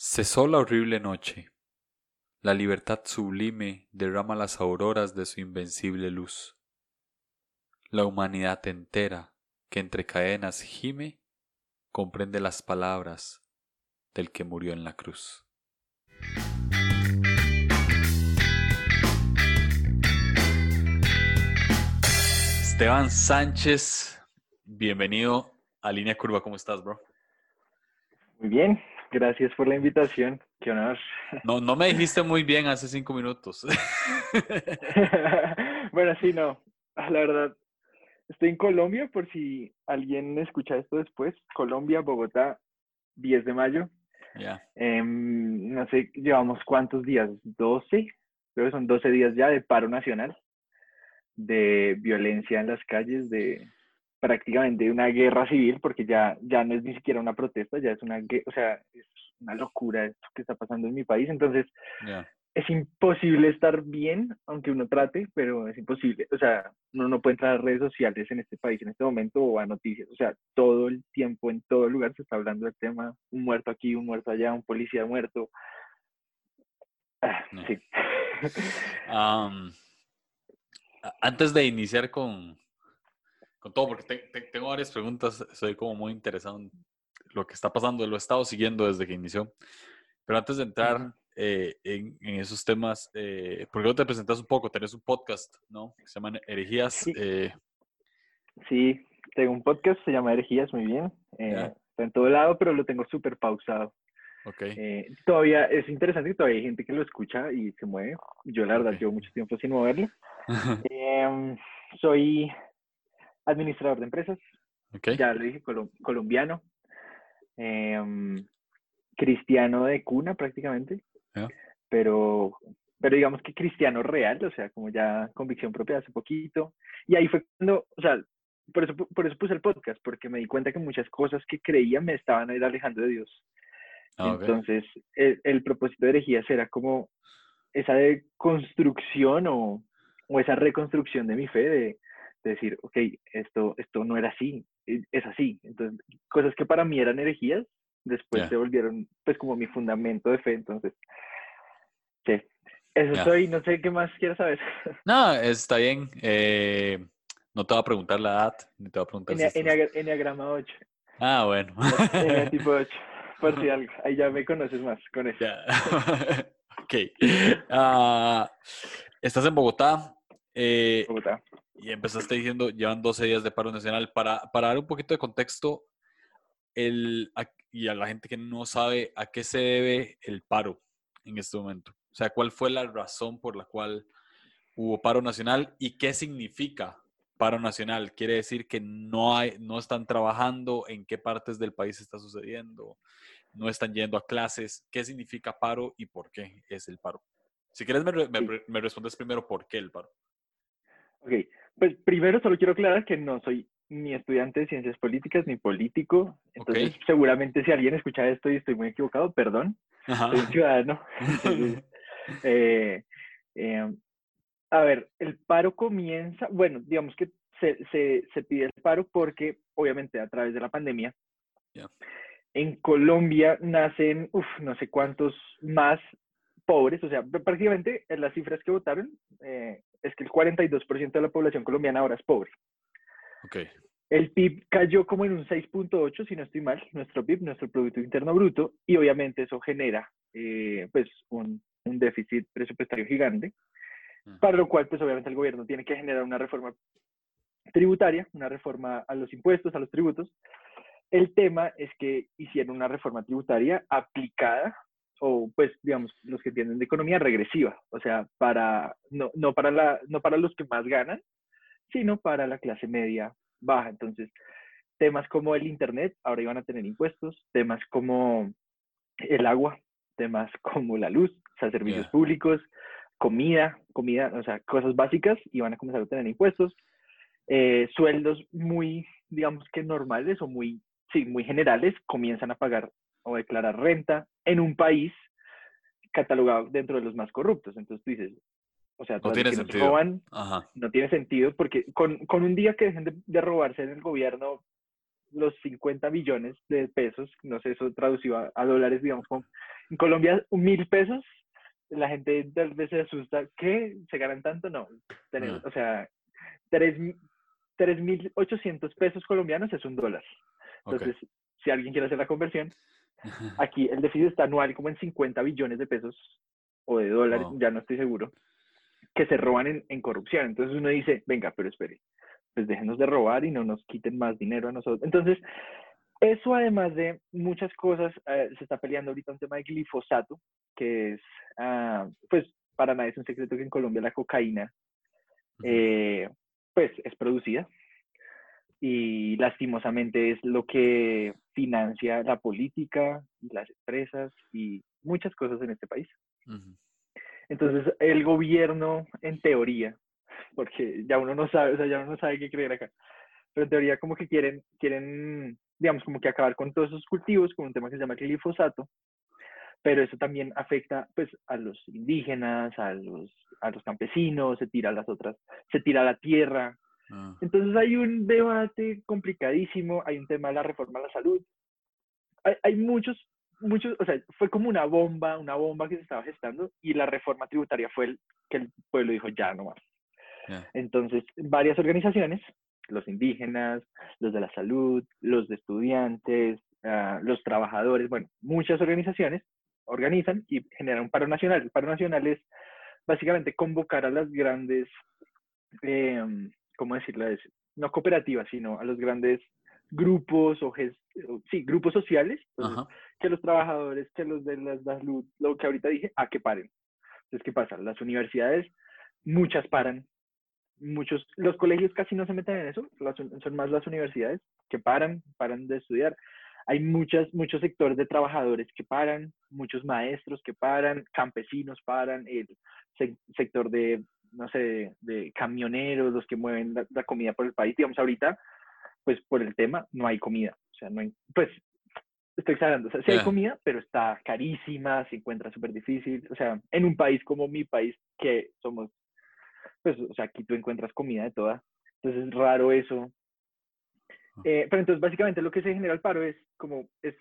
Cesó la horrible noche. La libertad sublime derrama las auroras de su invencible luz. La humanidad entera, que entre cadenas gime, comprende las palabras del que murió en la cruz. Esteban Sánchez, bienvenido a Línea Curva. ¿Cómo estás, bro? Muy bien, gracias por la invitación. Qué honor. No, no me dijiste muy bien hace cinco minutos. bueno, sí, no. Ah, la verdad, estoy en Colombia por si alguien escucha esto después. Colombia, Bogotá, 10 de mayo. Ya. Em, no sé, llevamos cuántos días, 12, creo que son 12 días ya de paro nacional, de violencia en las calles, de prácticamente una guerra civil, porque ya, ya no es ni siquiera una protesta, ya es una, o sea, es una locura esto que está pasando en mi país. Entonces, es imposible estar bien, aunque uno trate, pero es imposible. O sea, uno no puede entrar a redes sociales en este país en este momento o a noticias. O sea, todo el tiempo, en todo lugar se está hablando del tema. Un muerto aquí, un muerto allá, un policía muerto. Ah, No. sí. Antes de iniciar con, con todo, porque te- te- tengo varias preguntas, estoy como muy interesado en lo que está pasando, lo he estado siguiendo desde que inició. Pero antes de entrar Ujú. eh, en, en esos temas, eh, ¿por qué no te presentas un poco? Tenés un podcast, ¿no? Que se llama Herejías. Sí. eh, Sí, tengo un podcast, se llama Herejías, muy bien. Eh. Está en todo lado, pero lo tengo súper pausado. ok. Eh, todavía es interesante que todavía hay gente que lo escucha y se mueve. Yo, la verdad, llevo mucho tiempo sin moverlo. Em, soy administrador de empresas, ok. ya lo dije, colom- colombiano, em, cristiano de cuna prácticamente, pero, pero digamos que cristiano real, o sea, como ya convicción propia hace poquito. Y ahí fue cuando, o sea, por eso, por eso puse el podcast, porque me di cuenta que muchas cosas que creía me estaban a ir alejando de Dios. Ah. Entonces, el, el propósito de herejías era como esa de construcción o, o esa reconstrucción de mi fe, de, de decir, ok, esto, esto no era así, e- es así. Entonces, cosas que para mí eran herejías, después se volvieron pues como mi fundamento de fe. Entonces, sí, eso Ya. soy, no sé qué más quieres saber. No, está bien. eh, no te voy a preguntar la edad, ni te voy a preguntar si Enea- estás- Enneagra- Enneagrama 8, Ah, bueno. Enea tipo 8, por si algo, ahí ya me conoces más con eso. Ya. ok. Ah, estás en Bogotá eh, Bogotá. Y empezaste diciendo, llevan 12 días de paro nacional. Para, para dar un poquito de contexto el, a- y a la gente que no sabe a qué se debe el paro en este momento. O sea, ¿cuál fue la razón por la cual hubo paro nacional y qué significa paro nacional? ¿Quiere decir que no, hay, no están trabajando? ¿En qué partes del país está sucediendo? ¿No están yendo a clases? ¿Qué significa paro y por qué es el paro? Si quieres, me, me me respondes primero por qué el paro. Ok, pues primero solo quiero aclarar que no soy ni estudiante de ciencias políticas ni político, entonces seguramente si alguien escucha esto y estoy muy equivocado, perdón, Ajá. soy un ciudadano. Entonces, eh, eh, a ver, el paro comienza, bueno, digamos que se, se, se pide el paro porque obviamente a través de la pandemia en Colombia nacen, uf, no sé cuántos más pobres, o sea, pr- prácticamente en las cifras que votaron, eh, es que el 42% de la población colombiana ahora es pobre. Ok. El PIB cayó como en un 6.8, si no estoy mal, nuestro PIB, nuestro Producto Interno Bruto, y obviamente eso genera eh, pues un, un déficit presupuestario gigante, para lo cual pues obviamente el gobierno tiene que generar una reforma tributaria, una reforma a los impuestos, a los tributos. El tema es que hicieron una reforma tributaria aplicada o pues digamos los que entienden de economía regresiva, o sea, para no, no para la no para los que más ganan, sino para la clase media baja. Entonces, temas como el internet ahora iban a tener impuestos, temas como el agua, temas como la luz, o sea, servicios públicos, comida, comida, o sea, cosas básicas iban a comenzar a tener impuestos, eh, sueldos muy, digamos que normales o muy, sí, muy generales comienzan a pagar o declarar renta en un país catalogado dentro de los más corruptos. Entonces tú dices, o sea, No tiene que nos sentido. roban, no tiene sentido porque con, con un día que dejen de, de robarse en el gobierno, los 50 millones de pesos, no sé, eso traducido a, dólares, digamos, en Colombia, mil pesos, la gente tal vez se asusta, ¿qué? ¿Se ganan tanto? No, tenemos, o sea, 3.800 pesos colombianos es un dólar. Entonces, si alguien quiere hacer la conversión, aquí el déficit está anual como en 50 billones de pesos o de dólares, ya no estoy seguro, que se roban en, en corrupción. Entonces uno dice, venga, pero espere, pues déjenos de robar y no nos quiten más dinero a nosotros. Entonces, eso además de muchas cosas, eh, se está peleando ahorita un tema de glifosato, que es, ah, pues para nadie es un secreto que en Colombia la cocaína, eh, pues es producida y lastimosamente es lo que financia la política, las empresas y muchas cosas en este país. Entonces, el gobierno, en teoría, porque ya uno no sabe, o sea, ya uno no sabe qué creer acá. Pero en teoría como que quieren, quieren, digamos, como que acabar con todos esos cultivos con un tema que se llama glifosato, pero eso también afecta pues a los indígenas, a los, a los campesinos, se tira a las otras, se tira a la tierra. Ah. Entonces hay un debate complicadísimo, hay un tema de la reforma a la salud. Hay, hay muchos, muchos, o sea, fue como una bomba, una bomba que se estaba gestando y la reforma tributaria fue el que el pueblo dijo ya no más. Entonces, varias organizaciones, los indígenas, los de la salud, los de estudiantes, ah, los trabajadores, bueno, muchas organizaciones organizan y generan un paro nacional. El paro nacional es básicamente convocar a las grandes, eh, ¿cómo decirlo? No cooperativas, sino a los grandes grupos o sí, grupos sociales, que los trabajadores, que los de la salud, lo que ahorita dije, a que paren. Entonces, ¿qué pasa? Las universidades, muchas paran, muchos, los colegios casi no se meten en eso, son más las universidades que paran, paran de estudiar. Hay muchas, muchos sectores de trabajadores que paran, muchos maestros que paran, campesinos paran, el sector de, no sé, de, camioneros, los que mueven la, comida por el país. Digamos, ahorita, pues por el tema, no hay comida. O sea, no hay, pues, estoy exagerando. O sea, sí hay comida, pero está carísima, se encuentra súper difícil. O sea, en un país como mi país, que somos pues, o sea, aquí tú encuentras comida de toda. Entonces es raro eso. Eh, pero entonces básicamente lo que se genera el paro es como, es,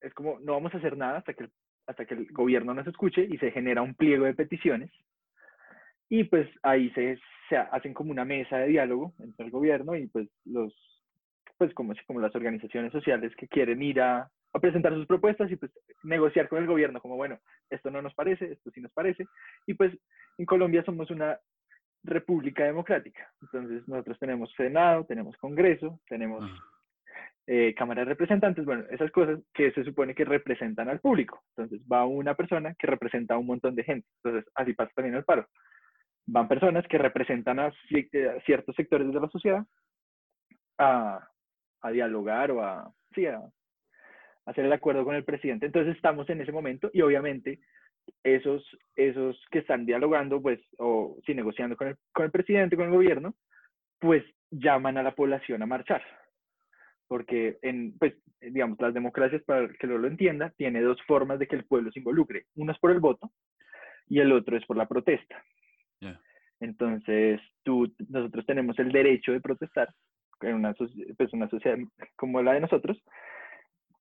es como no vamos a hacer nada hasta que, hasta que el gobierno nos escuche y se genera un pliego de peticiones. Y pues ahí se, se hacen como una mesa de diálogo entre el gobierno y pues los, pues como, como las organizaciones sociales que quieren ir a, a presentar sus propuestas y pues negociar con el gobierno, como bueno, esto no nos parece, esto sí nos parece. Y pues en Colombia somos una república democrática. Entonces, nosotros tenemos Senado, tenemos Congreso, tenemos eh, Cámara de Representantes, bueno, esas cosas que se supone que representan al público. Entonces, va una persona que representa a un montón de gente. Entonces, así pasa también el paro. Van personas que representan a, ciertos sectores de la sociedad a, dialogar o a, hacer el acuerdo con el presidente. Entonces, estamos en ese momento y obviamente esos, esos que están dialogando, pues, o sí, negociando con el, con el presidente, con el gobierno, pues llaman a la población a marchar. Porque, en, pues, digamos, las democracias, para que lo, lo entienda, tiene dos formas de que el pueblo se involucre. Una es por el voto y el otro es por la protesta. Entonces, tú, nosotros tenemos el derecho de protestar en una, pues, una sociedad como la de nosotros,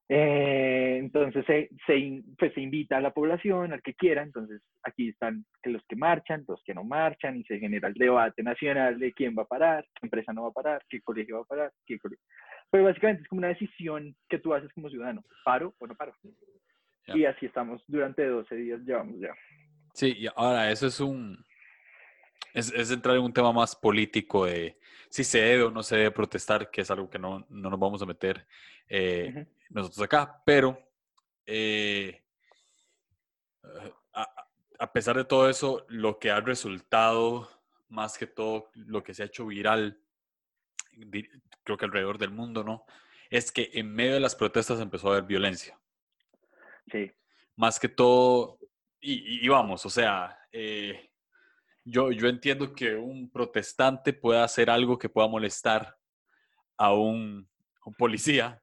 eh, entonces se, se, pues, se invita a la población, al que quiera, entonces aquí están los que marchan, los que no marchan, y se genera el debate nacional de quién va a parar, qué empresa no va a parar, qué colegio va a parar, qué colegio. Pero básicamente es como una decisión que tú haces como ciudadano, paro o no paro. Y así estamos durante 12 días, llevamos ya. Sí, y ahora eso es un, es, es, entrar en un tema más político de si se debe o no se debe protestar, que es algo que no, no nos vamos a meter eh, nosotros acá, pero eh, a, a, pesar de todo eso, lo que ha resultado, más que todo lo que se ha hecho viral, creo que alrededor del mundo, ¿no? Es que en medio de las protestas empezó a haber violencia. Sí. Más que todo, y, y vamos, o sea, eh, yo, yo entiendo que un protestante pueda hacer algo que pueda molestar a un, policía,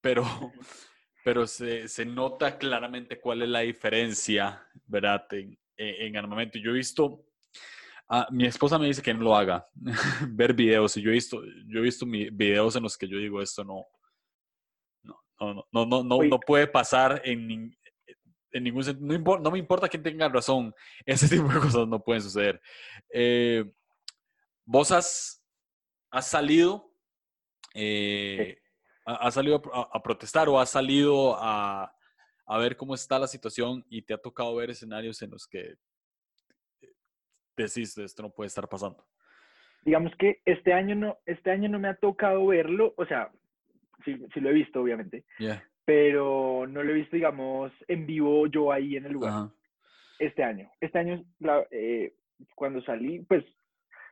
pero, pero se, se, nota claramente cuál es la diferencia, ¿verdad? En, en armamento. Yo he visto, ah, mi esposa me dice que no lo haga, ver videos, y yo he visto, yo he visto videos en los que yo digo, esto no, no, no, no, no, no, no puede pasar en, en ningún sentido. No, no, me importa quién tenga razón. Ese tipo de cosas no pueden suceder. Eh, vos has, has salido, eh, has salido a, protestar o has salido a, a, ver cómo está la situación y te ha tocado ver escenarios en los que decís esto no puede estar pasando. Digamos que este año no, este año no me ha tocado verlo, o sea, sí, sí lo he visto, obviamente pero no lo he visto, digamos, en vivo yo ahí en el lugar. Este año. Este año, eh, cuando salí, pues,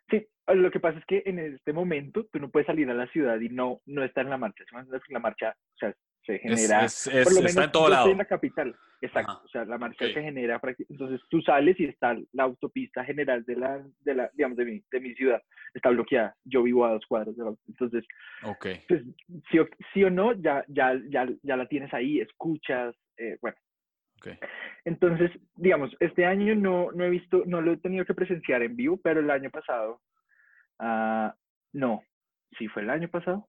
sí, lo que pasa es que en este momento tú no puedes salir a la ciudad y no, no estar en la marcha. La marcha, o sea, se genera. por lo menos, está en todo lado. en la capital. Exacto. O sea, la marcha se genera. Entonces tú sales y está la autopista general de la, de la digamos, de mi, de mi ciudad. Está bloqueada. Yo vivo a dos cuadros de la Entonces, okay. pues, sí, o, sí, o no, ya, ya, ya, ya la tienes ahí, escuchas. Eh, bueno. Okay. Entonces, digamos, este año no, no he visto, no lo he tenido que presenciar en vivo, pero el año pasado, uh, no, sí fue el año pasado,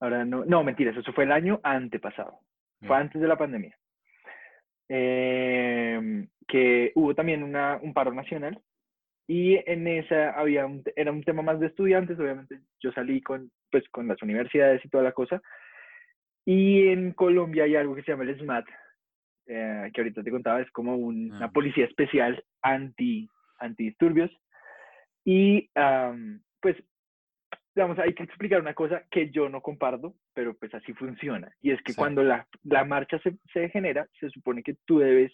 Ahora no, no, mentiras, eso fue el año antepasado, fue antes de la pandemia. Em, que hubo también una, un paro nacional y en esa había un, era un tema más de estudiantes, obviamente yo salí con, pues, con las universidades y toda la cosa. Y en Colombia hay algo que se llama el SMAT, eh, que ahorita te contaba, es como una ah. policía especial anti, antidisturbios. Y pues digamos, hay que explicar una cosa que yo no comparto, pero pues así funciona. Y es que cuando la, la marcha se, se, genera, se supone que tú debes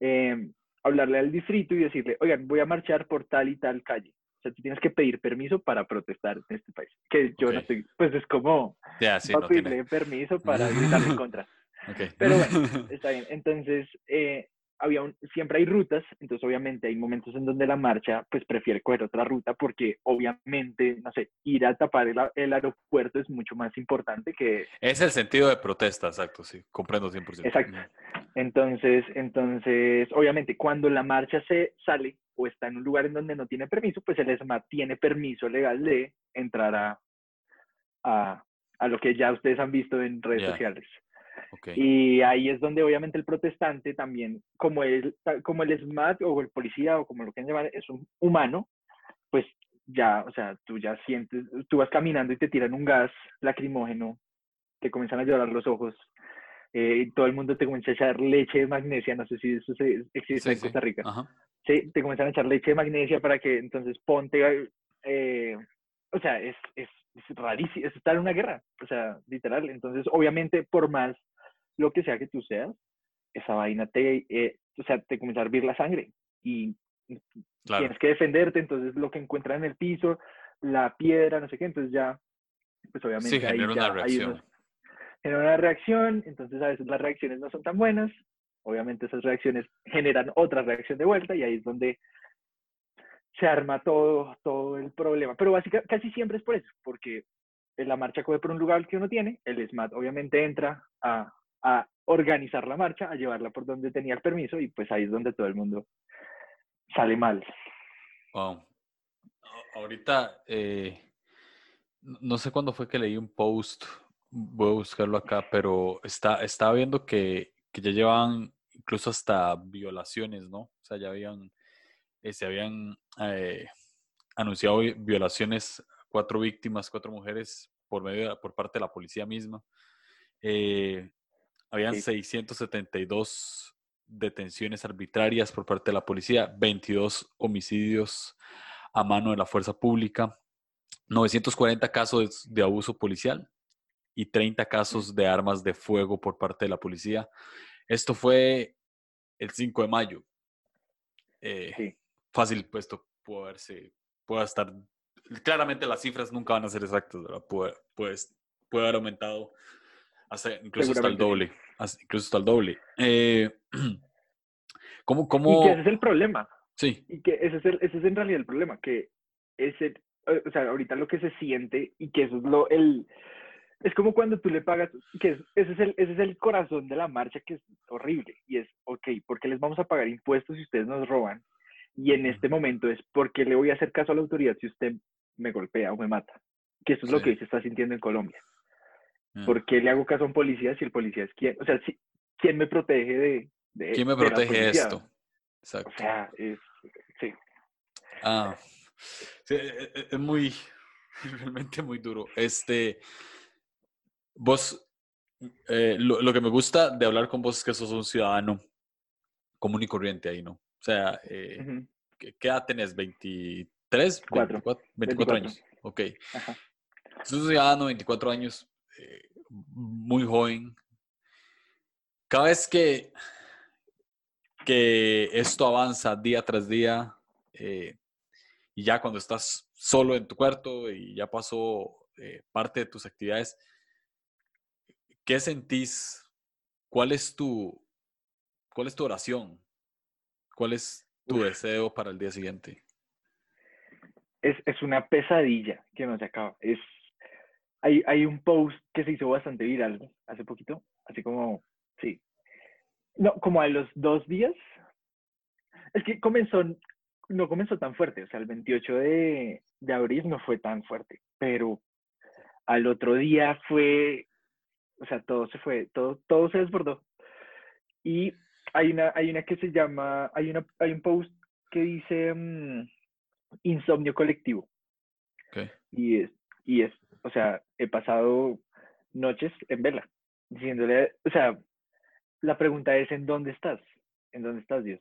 eh, hablarle al distrito y decirle, oigan, voy a marchar por tal y tal calle. O sea, tú tienes que pedir permiso para protestar en este país. Que yo no estoy, pues es como ya, sí, no pedirle permiso para gritar en contra. Okay. Pero bueno, está bien. Entonces, eh, había siempre hay rutas, entonces obviamente hay momentos en donde la marcha pues prefiere coger otra ruta porque obviamente, no sé, ir a tapar el, aeropuerto es mucho más importante que... Es el sentido de protesta, exacto, sí, comprendo 100%. Exacto. Entonces, entonces, obviamente cuando la marcha se sale o está en un lugar en donde no tiene permiso, pues el ESMA tiene permiso legal de entrar a, a, a lo que ya ustedes han visto en redes sociales. Y ahí es donde obviamente el protestante también, como el, como el SMAT o el policía o como lo quieran llamar, es un humano, pues ya, o sea, tú ya sientes, tú vas caminando y te tiran un gas lacrimógeno, te comienzan a llorar los ojos, eh, y todo el mundo te comienza a echar leche de magnesia, no sé si eso existe en Costa Rica. Sí. te comienzan a echar leche de magnesia para que entonces ponte, eh, o sea, es, es, es rarísimo, es estar en una guerra, o sea, literal. Entonces, obviamente, por más lo que sea que tú seas, esa vaina te, eh, o sea, te comienza a hervir la sangre y tienes que defenderte, entonces lo que encuentran en el piso, la piedra, no sé qué, entonces ya, pues obviamente sí, genera una reacción. genera una reacción, entonces a veces las reacciones no son tan buenas, obviamente esas reacciones generan otra reacción de vuelta y ahí es donde se arma todo, todo el problema. Pero básicamente casi siempre es por eso, porque la marcha coge por un lugar que uno tiene, el SMAT obviamente entra a a organizar la marcha, a llevarla por donde tenía el permiso y pues ahí es donde todo el mundo sale mal. Wow. Ahorita, eh, no sé cuándo fue que leí un post, voy a buscarlo acá, pero está, estaba viendo que, que ya llevan incluso hasta violaciones, ¿no? O sea, ya habían, eh, se habían eh, anunciado violaciones, cuatro víctimas, cuatro mujeres por medio por parte de la policía misma. Eh, habían 672 detenciones arbitrarias por parte de la policía, 22 homicidios a mano de la fuerza pública, 940 casos de abuso policial y 30 casos de armas de fuego por parte de la policía. Esto fue el 5 de mayo. Eh, fácil, puesto puede haberse, puede estar. Claramente las cifras nunca van a ser exactas, ¿verdad? Puede, puede haber aumentado incluso hasta el doble. incluso hasta el doble. Eh, ¿cómo, cómo... Y que ese es el problema. Sí. Y que ese es, el, ese es en realidad el problema, que ese, eh, o sea, ahorita lo que se siente y que eso es lo, el, es como cuando tú le pagas, que ese, es el, ese es el corazón de la marcha que es horrible y es, ok, ¿por qué les vamos a pagar impuestos si ustedes nos roban? Y en este momento es, ¿por qué le voy a hacer caso a la autoridad si usted me golpea o me mata? Que eso es lo que se está sintiendo en Colombia. Ah. ¿Por qué le hago caso a un policía si el policía es quién? O sea, si- ¿quién me protege de, de- ¿Quién me de la protege policía? esto? O Exacto. sea, es, sí. Ah, sí, e- e- es muy, realmente muy duro. Este, vos, eh, lo, lo que me gusta de hablar con vos es que sos un ciudadano común y corriente ahí, ¿no? O sea, eh, ¿qué, qué edad tenés? ¿23? Cuatro. 24, 24 24. años. Ok. Sos un ciudadano, 24 años, eh, muy joven. Cada vez que, que esto avanza día tras día, eh, y ya cuando estás solo en tu cuarto y ya pasó eh, parte de tus actividades, ¿qué sentís? ¿Cuál es tu, cuál es tu oración? ¿Cuál es tu Uf. deseo para el día siguiente? es, es una pesadilla que no se acaba. Es, hay, hay un post que se hizo bastante viral hace poquito, así como, sí, no, como a los dos días. Es que comenzó, no comenzó tan fuerte, o sea, el 28 de, de abril no fue tan fuerte, pero al otro día fue, o sea, todo se fue, todo, todo se desbordó. Y hay una, hay una que se llama, hay, una, hay un post que dice mm, insomnio colectivo. Ok. Y es, y es, o sea, he pasado noches en vela, diciéndole, o sea, la pregunta es, ¿en dónde estás? ¿En dónde estás, Dios?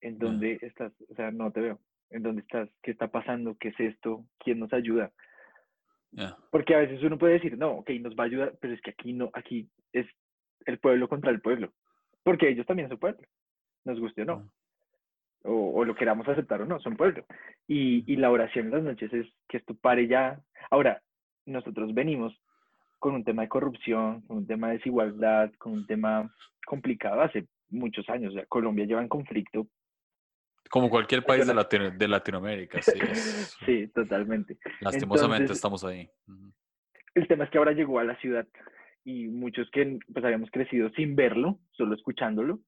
¿En dónde estás? O sea, no te veo. ¿En dónde estás? ¿Qué está pasando? ¿Qué es esto? ¿Quién nos ayuda? Porque a veces uno puede decir, no, ok, nos va a ayudar, pero es que aquí no, aquí es el pueblo contra el pueblo. Porque ellos también son pueblo, nos guste o no. O, o lo queramos aceptar o no, son pueblo. Y, y la oración en las noches es que esto pare ya. Ahora, nosotros venimos con un tema de corrupción, con un tema de desigualdad, con un tema complicado hace muchos años. O sea, Colombia lleva en conflicto. Como cualquier país de, Latino- de Latinoamérica, sí. es- Sí, totalmente. Lastimosamente Entonces- estamos ahí. El tema es que ahora llegó a la ciudad y muchos que pues habíamos crecido sin verlo, solo escuchándolo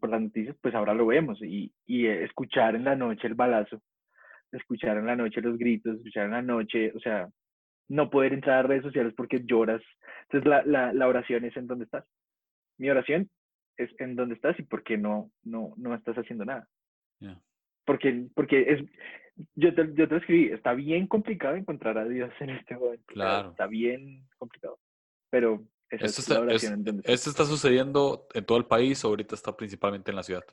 por las noticias, pues ahora lo vemos y, y eh, escuchar en la noche el balazo, escuchar en la noche los gritos, escuchar en la noche, o sea, no poder entrar a redes sociales porque lloras. Entonces la, la, la oración es en dónde estás. Mi oración es en dónde estás y por qué no, no, no estás haciendo nada. Ya. Porque, porque es, yo te, yo te lo escribí, está bien complicado encontrar a Dios en este momento. Claro. Está bien complicado. Pero esa Esto es la está, es- oración en donde estás. ¿Esto está sucediendo en todo el país o ahorita está principalmente en la ciudad?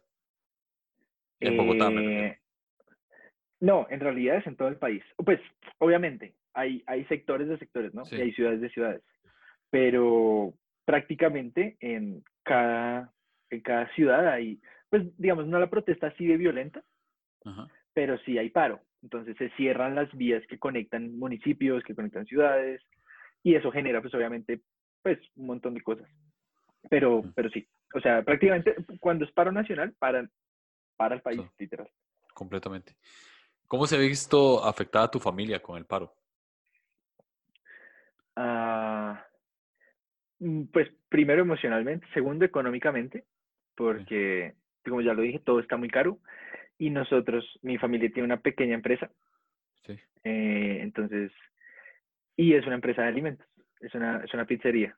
En Bogotá. Eh, No, en realidad es en todo el país. Pues, obviamente, hay, hay sectores de sectores, ¿no? Sí. Y hay ciudades de ciudades. Pero prácticamente en cada, en cada ciudad hay, pues, digamos, no la protesta así de violenta, Ajá. pero sí hay paro. Entonces se cierran las vías que conectan municipios, que conectan ciudades, y eso genera, pues obviamente, pues un montón de cosas. Pero, pero sí, o sea, prácticamente cuando es paro nacional, para, para el país, literal. Completamente. ¿Cómo se ha visto afectada tu familia con el paro? Ah, mm, pues primero emocionalmente, segundo económicamente, porque, como ya lo dije, todo está muy caro. Y nosotros, mi familia tiene una pequeña empresa, Sí. eh, entonces, y es una empresa de alimentos, es una, es una pizzería.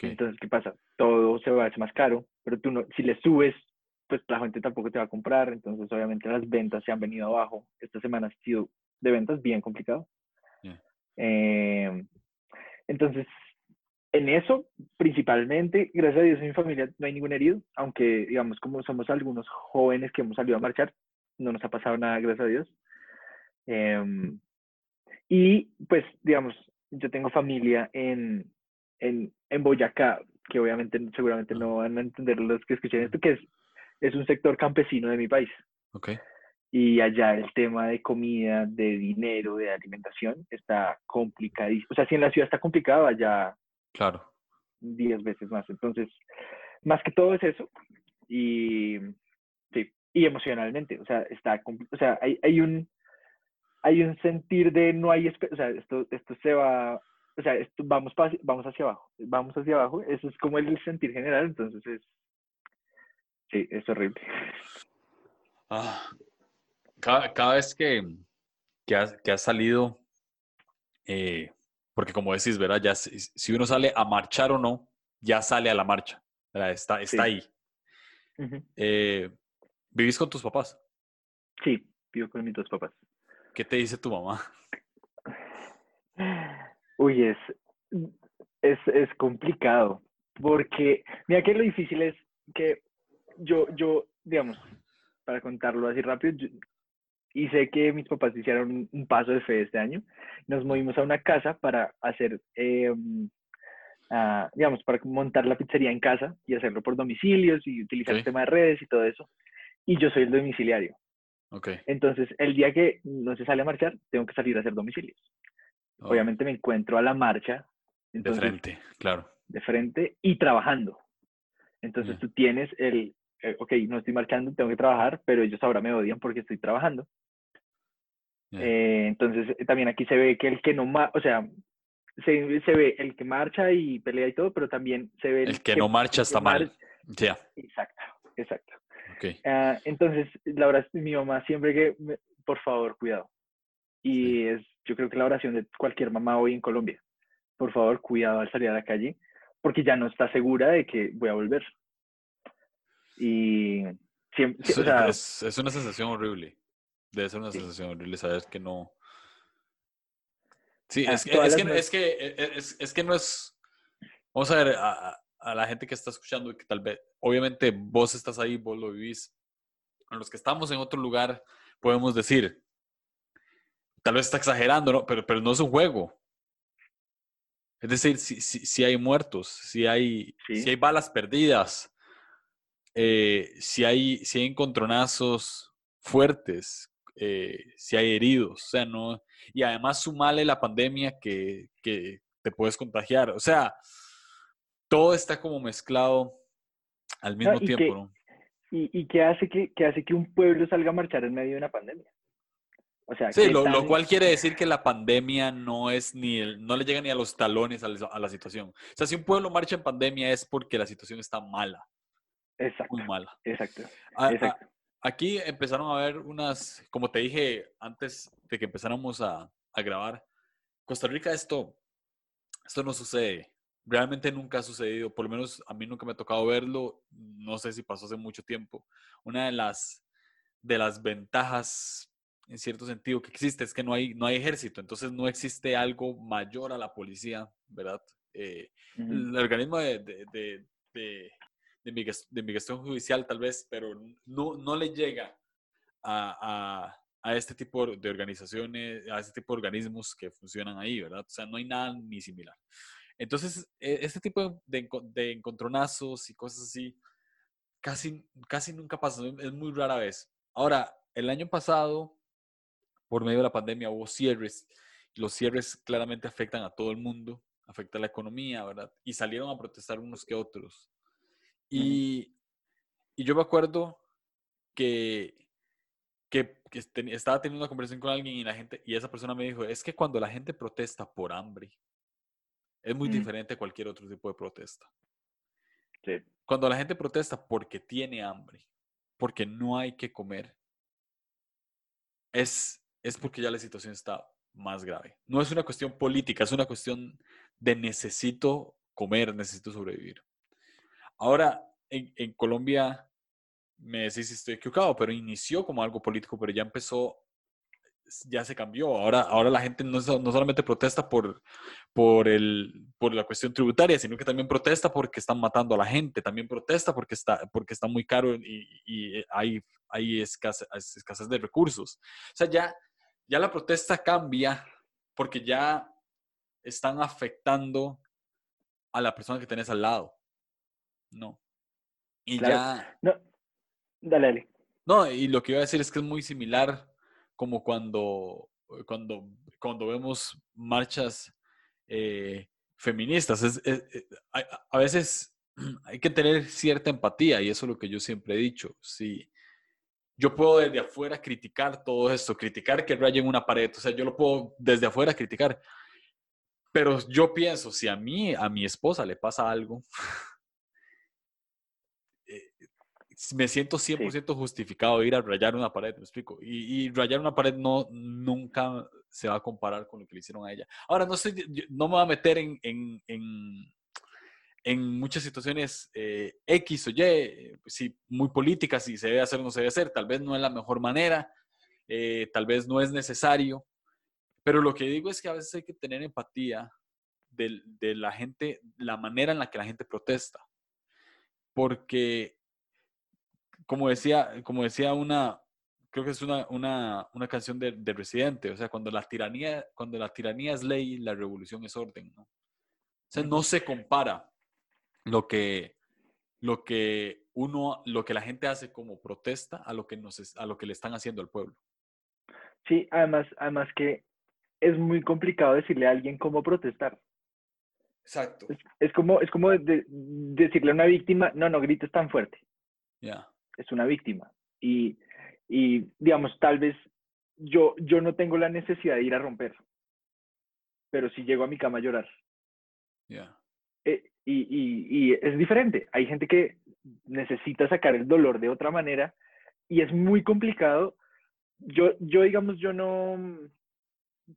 Entonces, ¿qué pasa? Todo se va a hacer más caro, pero tú no, si le subes, pues la gente tampoco te va a comprar, entonces obviamente las ventas se han venido abajo. Esta semana ha sido de ventas bien complicado. Ya. Eh, entonces, en eso, principalmente, gracias a Dios en mi familia no hay ningún herido, aunque digamos como somos algunos jóvenes que hemos salido a marchar, no nos ha pasado nada, gracias a Dios. Em, y pues, digamos, yo tengo familia en, en, en Boyacá, que obviamente seguramente no van a entender los que escuchen esto, que es, es un sector campesino de mi país. Ok. Y allá el tema de comida, de dinero, de alimentación está complicadísimo. O sea, si en la ciudad está complicado, allá Claro. 10 veces más. Entonces, más que todo es eso. Y sí, y emocionalmente, o sea, está, o sea, hay, hay un hay un sentir de no hay, o sea, esto, esto se va, o sea, esto, vamos, vamos hacia abajo, vamos hacia abajo, eso es como el sentir general, entonces es, sí, es horrible. Ah, cada, cada vez que, que has, que has salido, eh, porque como decís, ¿verdad? Ya si, uno sale a marchar o no, ya sale a la marcha, ¿verdad? Está, está ahí. Eh, ¿Vivís con tus papás? Sí, vivo con mis dos papás. ¿Qué te dice tu mamá? Uy, es, es, es complicado, porque mira que lo difícil es que yo, yo, digamos, para contarlo así rápido, y sé que mis papás hicieron un paso de fe este año. Nos movimos a una casa para hacer, eh, digamos, para montar la pizzería en casa y hacerlo por domicilios y utilizar el tema de redes y todo eso. Y yo soy el domiciliario. Okay. Entonces, el día que no se sale a marchar, tengo que salir a hacer domicilios. Oh. Obviamente me encuentro a la marcha. de frente, claro. De frente y trabajando. Entonces tú tienes el, eh, ok, no estoy marchando, tengo que trabajar, pero ellos ahora me odian porque estoy trabajando. Eh, entonces, eh, también aquí se ve que el que no, o sea, se, se, ve el que marcha y pelea y todo, pero también se ve... El, que, no marcha está mal. Ya. Exacto, exacto. Okay. Ah, entonces, la oración, mi mamá siempre que, por favor, cuidado. Y es, yo creo que la oración de cualquier mamá hoy en Colombia. Por favor, cuidado al salir a la calle, porque ya no está segura de que voy a volver. Y siempre, o sea, es, es, una sensación horrible. Debe ser una sensación horrible saber que no. Sí, ah, es, que, es, que, es, que, e, e, es, que no es. Vamos a ver, a, a, la gente que está escuchando, que tal vez, obviamente vos estás ahí, vos lo vivís. A los que estamos en otro lugar, podemos decir, tal vez está exagerando, ¿no? Pero, pero no es un juego. Es decir, si, si, si hay muertos, si hay, si hay balas perdidas, eh, si, hay, si hay encontronazos fuertes, eh, si hay heridos, o sea, no, y además sumale la pandemia que, que te puedes contagiar, o sea, todo está como mezclado al mismo tiempo, ¿no? Y, y que hace que, que, hace que un pueblo salga a marchar en medio de una pandemia. O sea, sí, lo, lo, cual quiere decir que la pandemia no es ni el, no le llega ni a los talones a la, a la, situación. O sea, si un pueblo marcha en pandemia es porque la situación está mala. Exacto. Muy mala. Exacto. exacto. Aquí empezaron a haber unas, como te dije antes de que empezáramos a, a grabar, Costa Rica esto, esto no sucede. Realmente nunca ha sucedido, por lo menos a mí nunca me ha tocado verlo, no sé si pasó hace mucho tiempo. Una de las, de las ventajas, en cierto sentido, que existe es que no hay, no hay ejército, entonces no existe algo mayor a la policía, ¿verdad? Eh, el organismo de, de, de, de, investigación judicial tal vez, pero no, no le llega a, a, a, este tipo de organizaciones, a este tipo de organismos que funcionan ahí, ¿verdad? O sea, no hay nada ni similar. Entonces, e, este tipo de, de encontronazos y cosas así, casi, casi nunca pasa, es muy rara vez. Ahora, el año pasado, por medio de la pandemia, hubo cierres. Los cierres claramente afectan a todo el mundo, afecta a la economía, ¿verdad? Y salieron a protestar unos que otros. Y, y yo me acuerdo que, que, estaba teniendo una conversación con alguien y la gente y esa persona me dijo, es que cuando la gente protesta por hambre, es muy diferente a cualquier otro tipo de protesta. Cuando la gente protesta porque tiene hambre, porque no hay que comer, es, es porque ya la situación está más grave. No es una cuestión política, es una cuestión de necesito comer, necesito sobrevivir. Ahora, en, Colombia, me decís si estoy equivocado, pero inició como algo político, pero ya empezó, ya se cambió. Ahora, ahora la gente no, no solamente protesta por, por, el, por la cuestión tributaria, sino que también protesta porque están matando a la gente, también protesta porque está, porque está muy caro y, y hay, hay escasez, escasez de recursos. O sea, ya, ya la protesta cambia porque ya están afectando a la persona que tenés al lado. No. Y ya. No. Dale, dale. No, y lo que iba a decir es que es muy similar como cuando, cuando, cuando vemos marchas eh, feministas. Es, eh, a, veces hay que tener cierta empatía y eso es lo que yo siempre he dicho. Si yo puedo desde afuera criticar todo esto, criticar que rayen una pared, o sea, yo lo puedo desde afuera criticar. Pero yo pienso, si a mí, a mi esposa le pasa algo, me siento 100% justificado ir a rayar una pared, me explico. Y, rayar una pared no, nunca, se va a comparar con lo que le hicieron a ella. Ahora, no, sé, no me voy a meter en, en, en, en muchas situaciones eh, X o Y, si muy políticas, si se debe hacer o no se debe hacer, tal vez no es la mejor manera, eh, tal vez no es necesario, pero lo que digo es que a veces hay que tener empatía de, de la gente, la manera en la que la gente protesta, porque como decía, como decía una, creo que es una, una, una canción de, de, Residente, o sea, cuando la, tiranía, cuando la tiranía es ley, la revolución es orden, ¿no? O sea, no se compara lo que, lo que uno, lo que la gente hace como protesta a lo que, nos, a lo que le están haciendo al pueblo. Sí, además, además que es muy complicado decirle a alguien cómo protestar. Exacto. Es, como, es como de, decirle a una víctima, no, no grites tan fuerte. Ya es una víctima. Y, y, digamos, tal vez yo, yo no tengo la necesidad de ir a romper, pero si llego a mi cama a llorar. Eh, y, y, y, es diferente. Hay gente que necesita sacar el dolor de otra manera y es muy complicado. Yo, yo digamos, yo no,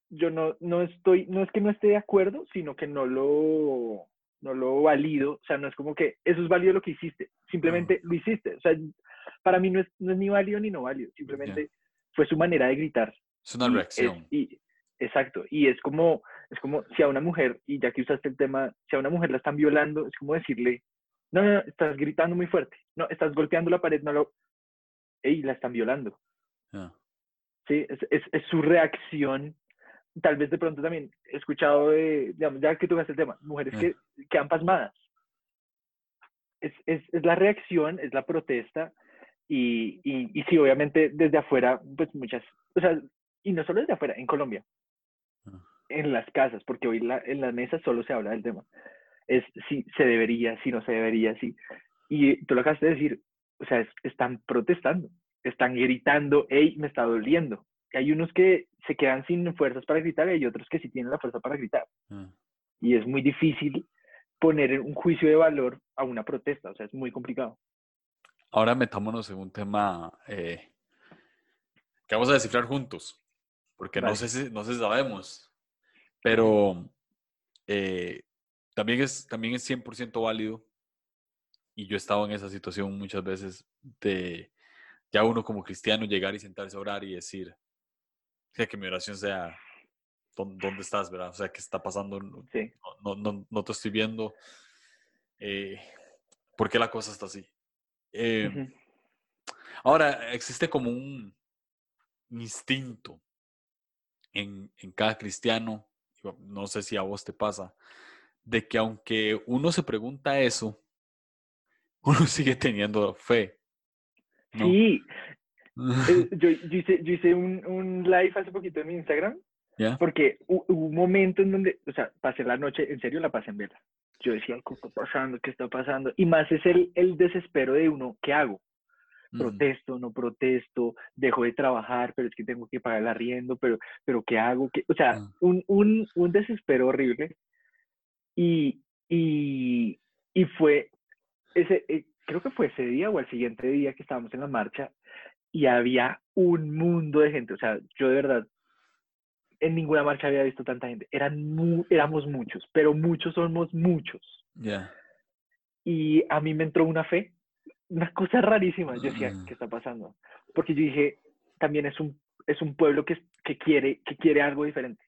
yo no, no estoy, no es que no esté de acuerdo, sino que no lo, no lo valido, o sea, no es como que eso es válido lo que hiciste, simplemente lo hiciste, o sea, para mí no es, no es ni válido ni no válido, simplemente fue su manera de gritar. Es una reacción. y, exacto, y es como, es como si a una mujer, y ya que usaste el tema, si a una mujer la están violando, es como decirle, no, no, no estás gritando muy fuerte, no, estás golpeando la pared, no lo, ey, la están violando. Sí, es, es, es su reacción tal vez de pronto también he escuchado de, digamos, ya que tocaste el tema, mujeres que quedan pasmadas. Es, es, es, la reacción, es la protesta y, y, y, sí, obviamente desde afuera, pues muchas, o sea, y no solo desde afuera, en Colombia, ah. en las casas, porque hoy la, en las mesas solo se habla del tema. Es si se debería, si no se debería, si. Y tú lo acabas de decir, o sea, están protestando, están gritando, hey, me está doliendo hay unos que se quedan sin fuerzas para gritar y hay otros que sí tienen la fuerza para gritar. Ah. Y es muy difícil poner un juicio de valor a una protesta, o sea, es muy complicado. Ahora metámonos en un tema eh, que vamos a descifrar juntos, porque no sé, si, no sé si sabemos, pero eh, también, es, también es 100% válido, y yo he estado en esa situación muchas veces, de ya uno como cristiano llegar y sentarse a orar y decir, sea, que mi oración sea, ¿dónde estás, verdad? O sea, ¿qué está pasando? Sí. No, no, no, te estoy viendo. Eh, ¿Por qué la cosa está así? Eh, ahora, existe como un instinto en, en cada cristiano, no sé si a vos te pasa, de que aunque uno se pregunta eso, uno sigue teniendo fe. Sí, eh, yo, yo, hice, yo hice un, un, live hace poquito en mi Instagram, porque hubo un momento en donde, o sea, pasé la noche, en serio la pasé en vela. Yo decía, ¿qué está pasando? ¿Qué está pasando? Y más es el, el desespero de uno, ¿qué hago? Protesto, no protesto, dejo de trabajar, pero es que tengo que pagar el arriendo, pero, pero ¿qué hago? ¿Qué? O sea, ah. un, un, un desespero horrible. Y, y, y fue, ese, eh, creo que fue ese día o el siguiente día que estábamos en la marcha, y había un mundo de gente. O sea, yo de verdad en ninguna marcha había visto tanta gente. Eran éramos muchos, pero muchos somos muchos. Ya. Y a mí me entró una fe, una cosa rarísima. Yo decía, mm. ¿qué está pasando? Porque yo dije, también es un, es un pueblo que, que, quiere, que quiere algo diferente.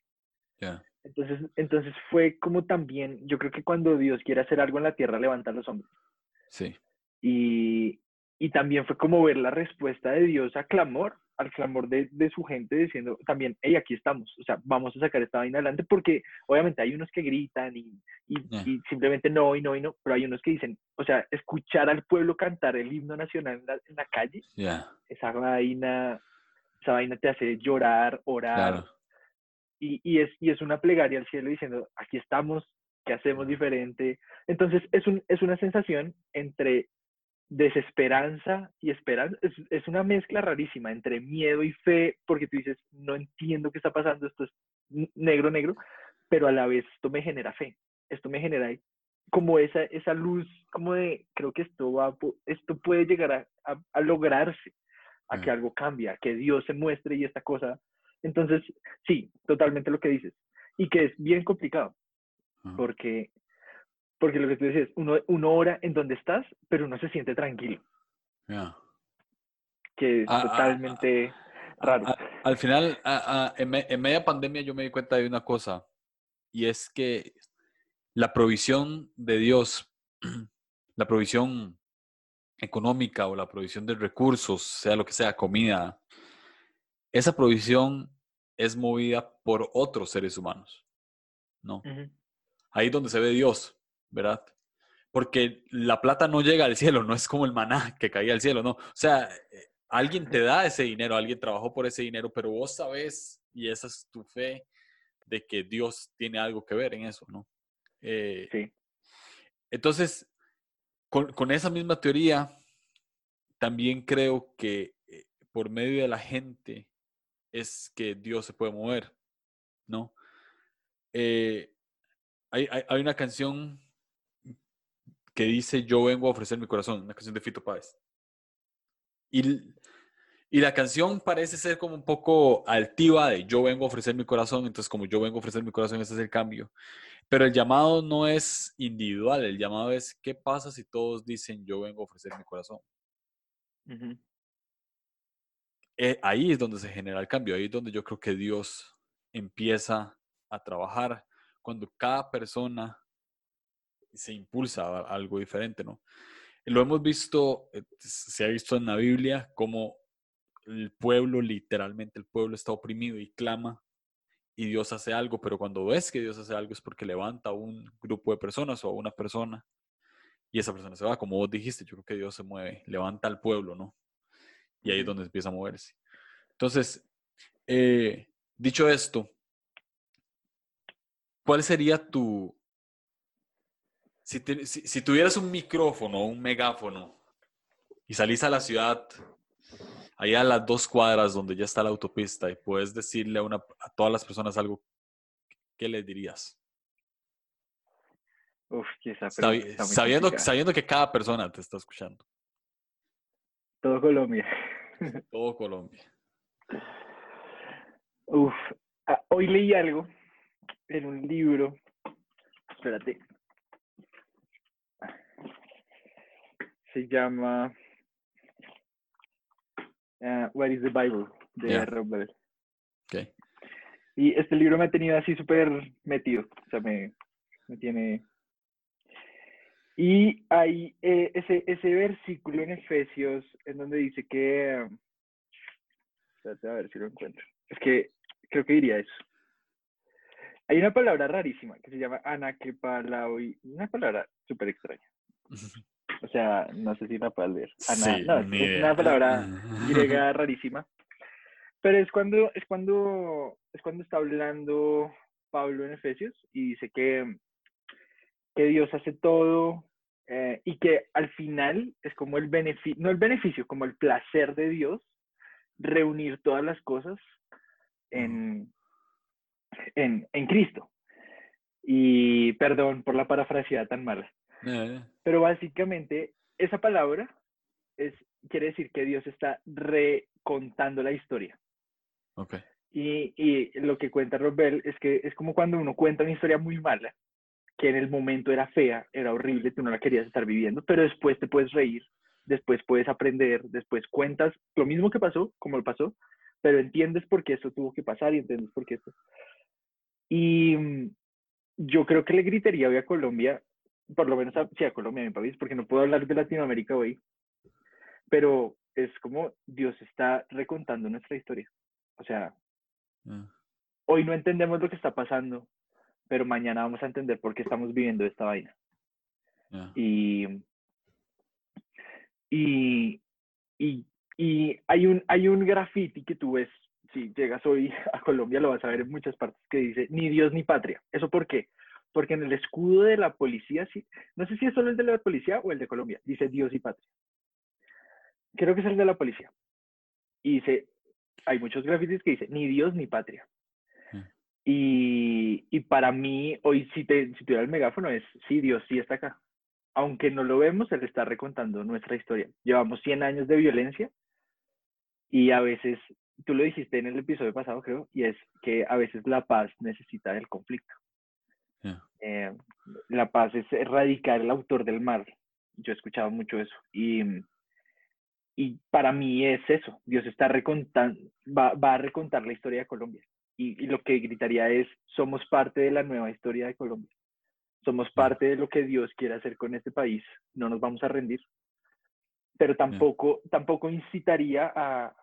Ya. Entonces, entonces fue como también, yo creo que cuando Dios quiere hacer algo en la tierra, levanta los hombres. Sí. Y, y también fue como ver la respuesta de Dios a clamor, al clamor de, de, su gente diciendo también, hey, aquí estamos, o sea, vamos a sacar esta vaina adelante porque obviamente hay unos que gritan y, y, y, simplemente no y no y no, pero hay unos que dicen, o sea, escuchar al pueblo cantar el himno nacional en la, en la calle, esa vaina, esa vaina te hace llorar, orar. Y, y, es, y es una plegaria al cielo diciendo, aquí estamos, ¿qué hacemos diferente? Entonces es, un, es una sensación entre desesperanza y esperanza. Es, es, una mezcla rarísima entre miedo y fe, porque tú dices, no entiendo qué está pasando, esto es negro, negro, pero a la vez esto me genera fe, esto me genera como esa, esa luz, como de, creo que esto, va, esto puede llegar a, a, lograrse, a que mm. algo cambie, a que Dios se muestre y esta cosa Entonces, sí, totalmente lo que dices. Y que es bien complicado, porque, porque lo que tú dices, uno, uno ora en donde estás, pero uno se siente tranquilo. Que es ah, ah, totalmente ah, raro. al final, en, en media pandemia yo me di cuenta de una cosa, y es que la provisión de Dios, la provisión económica o la provisión de recursos, sea lo que sea, comida, esa provisión es movida por otros seres humanos, ¿no? Ahí es donde se ve Dios, ¿verdad? Porque la plata no llega al cielo, no es como el maná que caía al cielo, no. O sea, eh, alguien te da ese dinero, alguien trabajó por ese dinero, pero vos sabes, y esa es tu fe, de que Dios tiene algo que ver en eso, ¿no? Eh, sí. Entonces, con, esa misma teoría, también creo que eh, por medio de la gente es que Dios se puede mover, ¿no? Eh, hay, una canción que dice Yo vengo a ofrecer mi corazón, una canción de Fito Páez. Y, y la canción parece ser como un poco altiva de Yo vengo a ofrecer mi corazón, entonces como yo vengo a ofrecer mi corazón, ese es el cambio. Pero el llamado no es individual, el llamado es ¿qué pasa si todos dicen yo vengo a ofrecer mi corazón? Eh, ahí es donde se genera el cambio, ahí es donde yo creo que Dios empieza a trabajar cuando cada persona se impulsa a algo diferente, ¿no? Lo hemos visto, eh, se ha visto en la Biblia como el pueblo, literalmente el pueblo está oprimido y clama y Dios hace algo, pero cuando ves que Dios hace algo es porque levanta a un grupo de personas o a una persona y esa persona se va, como vos dijiste, yo creo que Dios se mueve, levanta al pueblo, ¿no? Y ahí es donde empieza a moverse. Entonces, eh, dicho esto, ¿cuál sería tu... Si, si, tuvieras un micrófono o un megáfono y salís a la ciudad allá a las dos cuadras donde ya está la autopista y puedes decirle a, una, a todas las personas algo, ¿qué les dirías? Uf, quizá, sabiendo, sabiendo que cada persona te está escuchando. Todo Colombia. Todo Colombia. Uf, ah, hoy leí algo en un libro. Espérate. Se llama uh, What is the Bible? de yeah. Robert. Okay. Y este libro me ha tenido así súper metido, o sea, me, me tiene... Y hay eh, ese, ese versículo en Efesios en donde dice que... Espérate a ver si lo encuentro. Es que creo que diría eso. Hay una palabra rarísima que se llama anakepalaoi, una palabra súper extraña. O sea, no sé si la puedes leer. no, es una palabra griega rarísima. Pero es cuando, es cuando, es cuando está hablando Pablo en Efesios y dice que, que Dios hace todo eh, y que al final es como el beneficio, no el beneficio, como el placer de Dios reunir todas las cosas en, en, en Cristo. Y perdón por la parafraseada tan mala. Eh. Pero básicamente esa palabra es, quiere decir que Dios está recontando la historia. Okay. Y, y, lo que cuenta Robel es que es como cuando uno cuenta una historia muy mala, que en el momento era fea, era horrible, tú no la querías estar viviendo, pero después te puedes reír, después puedes aprender, después cuentas lo mismo que pasó, como lo pasó, pero entiendes por qué eso tuvo que pasar y entiendes por qué esto. Y mm, yo creo que le gritaría hoy a Colombia por lo menos a, sí, a Colombia, mi país, porque no puedo hablar de Latinoamérica hoy, pero es como Dios está recontando nuestra historia. O sea, ah. hoy no entendemos lo que está pasando, pero mañana vamos a entender por qué estamos viviendo esta vaina. Y, y, y, y, hay un, hay un graffiti que tú ves, si llegas hoy a Colombia lo vas a ver en muchas partes, que dice, ni Dios ni patria. ¿Eso por qué? Porque en el escudo de la policía, no sé si es solo el de la policía o el de Colombia, dice Dios y patria. Creo que es el de la policía. Y dice, hay muchos grafitis que dice ni Dios ni patria. Mm. Y, y, para mí, hoy si, te, si tuviera el megáfono es, sí, Dios sí está acá. Aunque no lo vemos, Él está recontando nuestra historia. Llevamos 100 años de violencia y a veces tú lo dijiste en el episodio pasado, creo, y es que a veces la paz necesita del conflicto. Eh, la paz es erradicar el autor del mal. Yo he escuchado mucho eso. Y, y para mí es eso. Dios está recontando, va, va a recontar la historia de Colombia. Y, y, lo que gritaría es, somos parte de la nueva historia de Colombia. Somos parte de lo que Dios quiere hacer con este país. No nos vamos a rendir. Pero tampoco, tampoco incitaría a,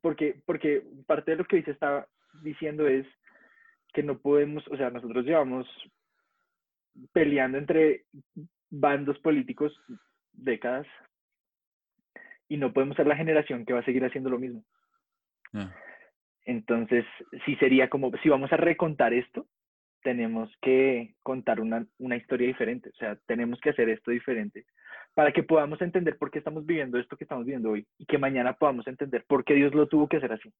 porque, porque parte de lo que dice está diciendo es que no podemos, o sea, nosotros llevamos peleando entre bandos políticos décadas y no podemos ser la generación que va a seguir haciendo lo mismo. Entonces, sí sería como, si vamos a recontar esto, tenemos que contar una, una historia diferente, o sea, tenemos que hacer esto diferente para que podamos entender por qué estamos viviendo esto que estamos viviendo hoy y que mañana podamos entender por qué Dios lo tuvo que hacer así.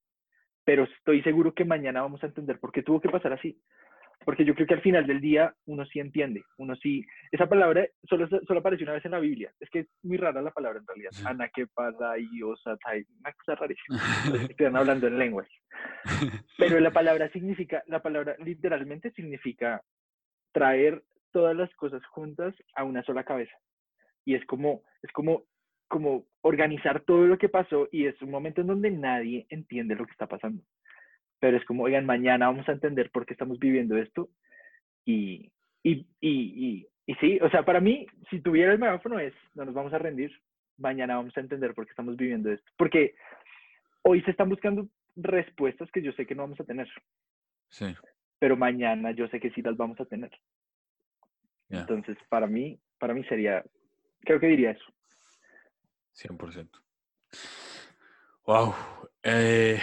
Pero estoy seguro que mañana vamos a entender por qué tuvo que pasar así. Porque yo creo que al final del día uno sí entiende, uno sí... Esa palabra solo, solo apareció una vez en la Biblia. Es que es muy rara la palabra en realidad. Ana, que para, y osatai, una cosa rarísima. Están hablando en lenguas. Pero la palabra significa, la palabra literalmente significa traer todas las cosas juntas a una sola cabeza y es como, es como, como organizar todo lo que pasó y es un momento en donde nadie entiende lo que está pasando. Pero es como, oigan, mañana vamos a entender por qué estamos viviendo esto y, y, y, y, sí, o sea, para mí, si tuviera el megáfono es, no nos vamos a rendir, mañana vamos a entender por qué estamos viviendo esto. Porque hoy se están buscando respuestas que yo sé que no vamos a tener. Sí. Pero mañana yo sé que sí las vamos a tener. Entonces, para mí, para mí sería Creo que diría eso. 100%. Wow. Eh,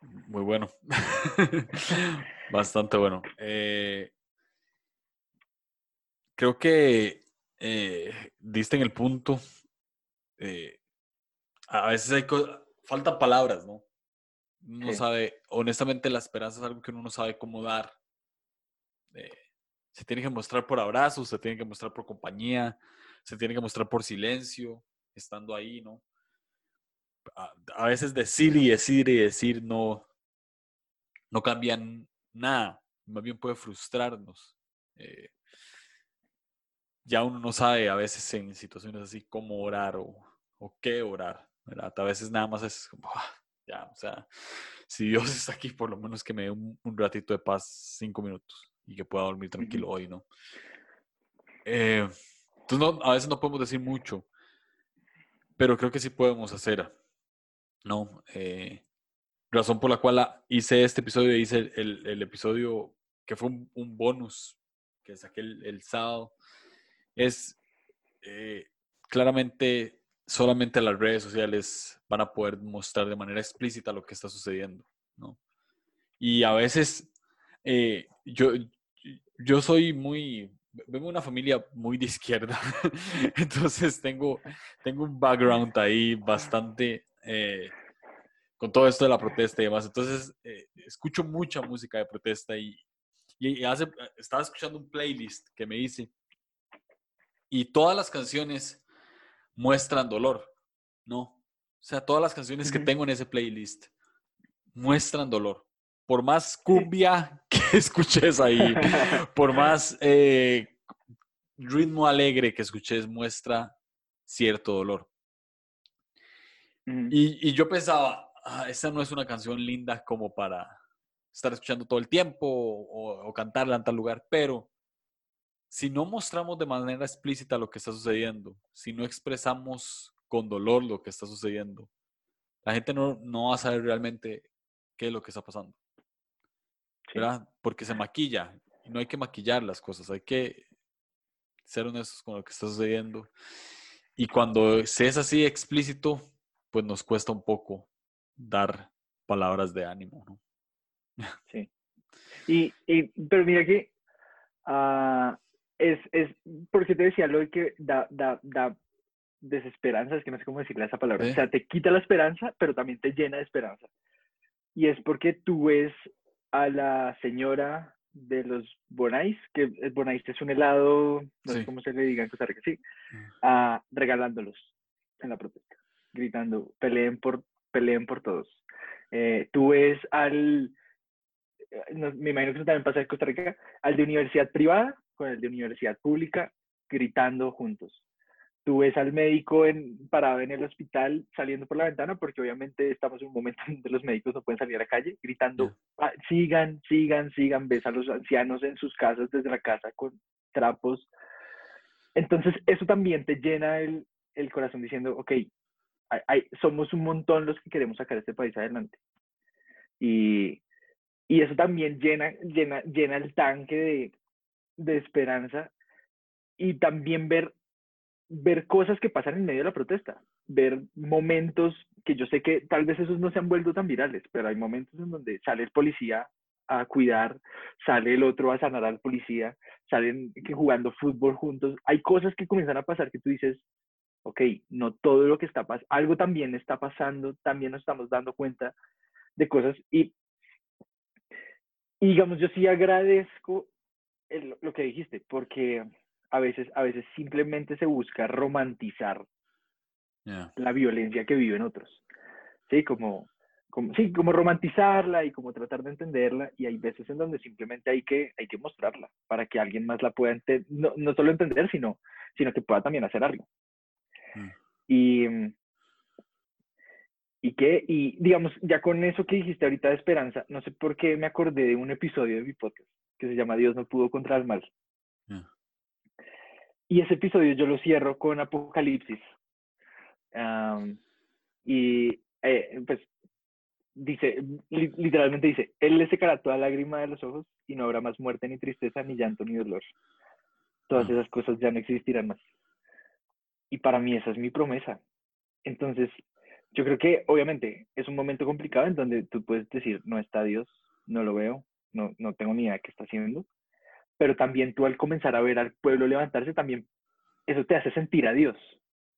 muy bueno. Bastante bueno. Eh, creo que eh, diste en el punto. a veces hay faltan palabras, ¿no? Uno sabe, honestamente, la esperanza es algo que uno no sabe cómo dar se tiene que mostrar por abrazos, se tiene que mostrar por compañía, se tiene que mostrar por silencio, estando ahí, ¿no? A, veces decir y decir y decir no, no cambian nada, más bien puede frustrarnos. Eh, ya uno no sabe a veces en situaciones así cómo orar o, o qué orar, ¿verdad? A veces nada más es como, ah, ya, o sea, si Dios está aquí, por lo menos que me dé un ratito de paz, cinco minutos y que pueda dormir tranquilo hoy, ¿no? Eh, entonces, no, a veces no podemos decir mucho, pero creo que sí podemos hacer, ¿no? Eh, razón por la cual hice este episodio, hice el, el, episodio que fue un, bonus que saqué el, el sábado, es eh, claramente solamente las redes sociales van a poder mostrar de manera explícita lo que está sucediendo, ¿no? Y a veces yo, yo soy muy, vengo de una familia muy de izquierda, entonces tengo, tengo un background ahí bastante eh, con todo esto de la protesta y demás. Entonces, eh, escucho mucha música de protesta y, y hace, estaba escuchando un playlist que me hice y todas las canciones muestran dolor, ¿no? O sea, todas las canciones que tengo en ese playlist muestran dolor por más cumbia que escuches ahí, por más eh, ritmo alegre que escuches, muestra cierto dolor. Y, yo pensaba, ah, esa no es una canción linda como para estar escuchando todo el tiempo o, cantarla en tal lugar, pero si no mostramos de manera explícita lo que está sucediendo, si no expresamos con dolor lo que está sucediendo, la gente no, no va a saber realmente qué es lo que está pasando. Porque se maquilla y no hay que maquillar las cosas, hay que ser honestos con lo que está sucediendo. Y cuando se es así explícito, pues nos cuesta un poco dar palabras de ánimo, ¿no? Sí. Y, y pero mira que uh, es, es, porque te decía lo que da, da, da desesperanza, es que no sé cómo decirle esa palabra. O sea, te quita la esperanza, pero también te llena de esperanza. Y es porque tú ves a la señora de los Bonais, que el Bonais es un helado, no sé cómo se le diga en Costa Rica, sí, mm. regalándolos en la protesta, gritando, peleen por peleen por todos. Eh, tú ves al, eh, me imagino que eso también pasa en Costa Rica, al de universidad privada con el de universidad pública gritando juntos. Tú ves al médico en, parado en el hospital saliendo por la ventana, porque obviamente estamos en un momento donde los médicos no pueden salir a la calle, gritando, ah, sigan, sigan, sigan. Ves a los ancianos en sus casas, desde la casa, con trapos. Entonces, eso también te llena el, el corazón diciendo, ok, somos un montón los que queremos sacar este país adelante. Y, y eso también llena, llena, llena el tanque de, de esperanza y también ver, ver cosas que pasan en medio de la protesta, ver momentos que yo sé que tal vez esos no se han vuelto tan virales, pero hay momentos en donde sale el policía a cuidar, sale el otro a sanar al policía, salen que jugando fútbol juntos, hay cosas que comienzan a pasar que tú dices, ok, no todo lo que está pasando, algo también está pasando, también nos estamos dando cuenta de cosas y, digamos, yo sí agradezco lo que dijiste, porque a veces, a veces simplemente se busca romantizar la violencia que viven otros, ¿sí? Como, como, sí, como romantizarla y como tratar de entenderla y hay veces en donde simplemente hay que, hay que mostrarla para que alguien más la pueda entender, no, no solo entender, sino, sino que pueda también hacer algo. Mm. Y, mm, y que, y digamos, ya con eso que dijiste ahorita de esperanza, no sé por qué me acordé de un episodio de mi podcast que se llama Dios no pudo contra el mal. Y ese episodio yo lo cierro con Apocalipsis. y eh, pues dice, literalmente dice, Él le secará toda lágrima de los ojos y no habrá más muerte, ni tristeza, ni llanto, ni dolor. Todas esas cosas ya no existirán más. Y para mí esa es mi promesa. Entonces, yo creo que obviamente es un momento complicado en donde tú puedes decir, no está Dios, no lo veo, no, no tengo ni idea de qué está haciendo. Pero también tú al comenzar a ver al pueblo levantarse, también eso te hace sentir a Dios.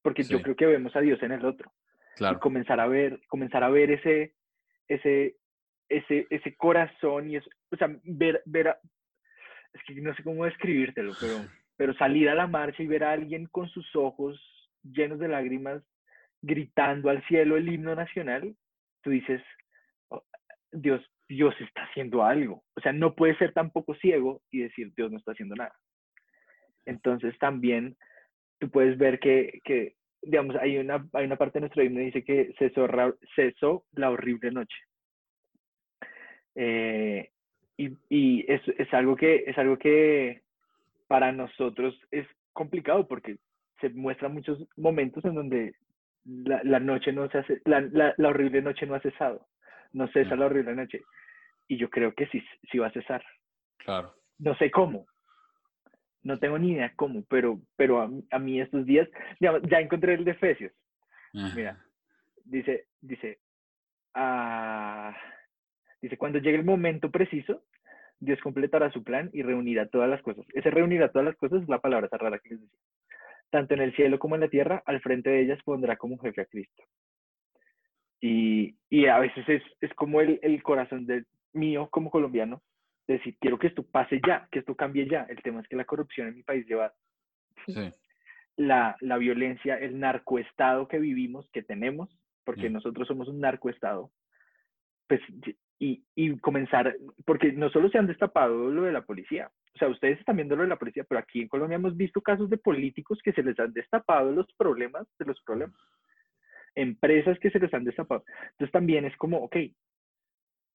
Porque yo creo que vemos a Dios en el otro. Claro. Y comenzar a ver, comenzar a ver ese, ese, ese, ese corazón y eso, o sea, ver, ver a, es que no sé cómo describírtelo, pero pero salir a la marcha y ver a alguien con sus ojos llenos de lágrimas gritando al cielo el himno nacional, tú dices, oh, Dios, Dios está haciendo algo. O sea, no puede ser tampoco ciego y decir, Dios no está haciendo nada. Entonces también tú puedes ver que, que digamos, hay una, hay una parte de nuestro himno que dice que cesó, cesó la horrible noche. Eh, y, y es, es, algo que, es algo que para nosotros es complicado porque se muestran muchos momentos en donde la, noche no se hace, la, la, horrible noche no ha cesado, no cesa la horrible noche. Y yo creo que sí, sí va a cesar. Claro. No sé cómo, no tengo ni idea cómo, pero, pero a, mí estos días, ya, ya encontré el de Efesios. Mira, dice, dice, ah, dice, cuando llegue el momento preciso, Dios completará su plan y reunirá todas las cosas. Ese reunirá todas las cosas es la palabra esa rara que les decía. Tanto en el cielo como en la tierra, al frente de ellas pondrá como jefe a Cristo. Y, y a veces es, es como el, el, corazón de, mío como colombiano, decir, quiero que esto pase ya, que esto cambie ya. El tema es que la corrupción en mi país lleva la, la violencia, el narcoestado que vivimos, que tenemos, porque mm. nosotros somos un narcoestado, pues y, y, comenzar, porque no solo se han destapado lo de la policía, o sea, ustedes están viendo lo de la policía, pero aquí en Colombia hemos visto casos de políticos que se les han destapado los problemas de los problemas, empresas que se les han destapado. Entonces también es como, ok,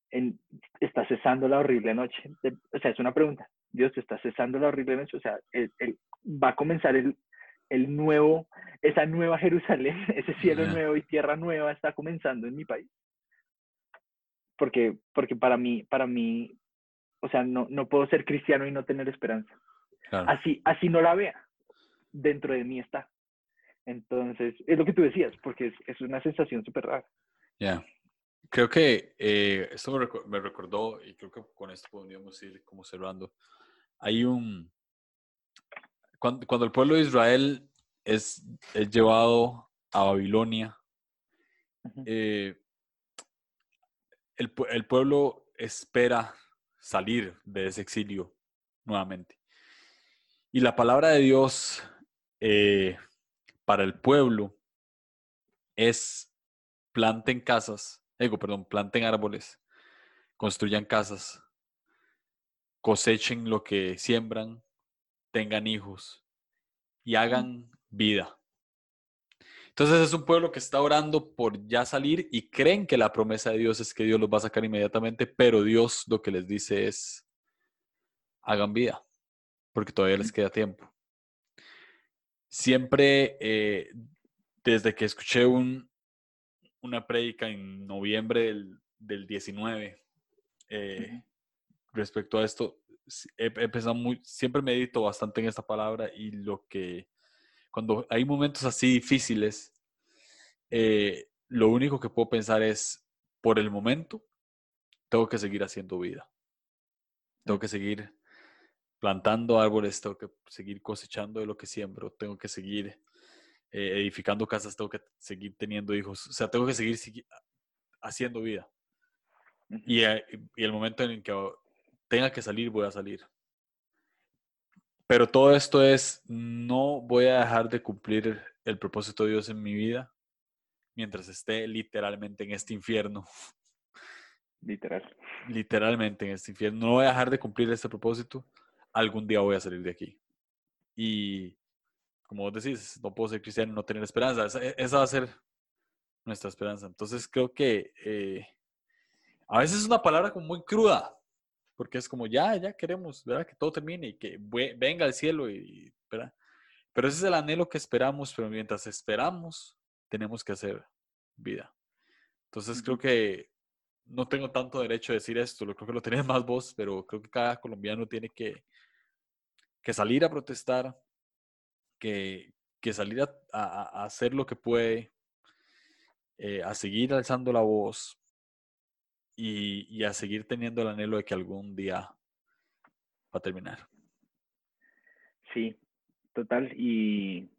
en, está cesando la horrible noche. O sea, es una pregunta. Dios, ¿está cesando la horrible noche? O sea, el, va a comenzar el, el nuevo, esa nueva Jerusalén, ese cielo nuevo y tierra nueva está comenzando en mi país porque, porque para mí, para mí, o sea, no, no puedo ser cristiano y no tener esperanza. Así, así no la vea, dentro de mí está. Entonces, es lo que tú decías, porque es, es una sensación súper rara. Ya. Creo que eh, esto me, recordó, y creo que con esto podríamos ir como cerrando. Hay un. Cuando, cuando el pueblo de Israel es, es llevado a Babilonia, eh, el, el pueblo espera salir de ese exilio nuevamente. Y la palabra de Dios eh, para el pueblo es planten casas, digo, perdón, planten árboles, construyan casas, cosechen lo que siembran, tengan hijos y hagan vida. Entonces es un pueblo que está orando por ya salir y creen que la promesa de Dios es que Dios los va a sacar inmediatamente, pero Dios lo que les dice es, hagan vida, porque todavía les queda tiempo. Siempre, eh, desde que escuché un, una prédica en noviembre del, del 19, eh, respecto a esto, he, he muy, siempre medito bastante en esta palabra y lo que cuando hay momentos así difíciles, eh, lo único que puedo pensar es, por el momento, tengo que seguir haciendo vida. Tengo que seguir plantando árboles, tengo que seguir cosechando de lo que siembro, tengo que seguir eh, edificando casas, tengo que seguir teniendo hijos, o sea, tengo que seguir, haciendo vida. y, y el momento en el que tenga que salir, voy a salir. Pero todo esto es, no voy a dejar de cumplir el propósito de Dios en mi vida mientras esté literalmente en este infierno. Literal. Literalmente en este infierno. No voy a dejar de cumplir este propósito. Algún día voy a salir de aquí. Y como vos decís, no puedo ser cristiano y no tener esperanza. Esa, va a ser nuestra esperanza. Entonces creo que eh, a veces es una palabra como muy cruda, porque es como, ya, ya queremos, ¿verdad? Que todo termine y que venga el cielo, y, ¿verdad? Pero ese es el anhelo que esperamos, pero mientras esperamos, tenemos que hacer vida. Entonces creo que no tengo tanto derecho a decir esto, lo creo que lo tenés más vos, pero creo que cada colombiano tiene que, que salir a protestar, que, que salir a, a, hacer lo que puede, eh, a seguir alzando la voz, y, a seguir teniendo el anhelo de que algún día va a terminar. Sí, total. Y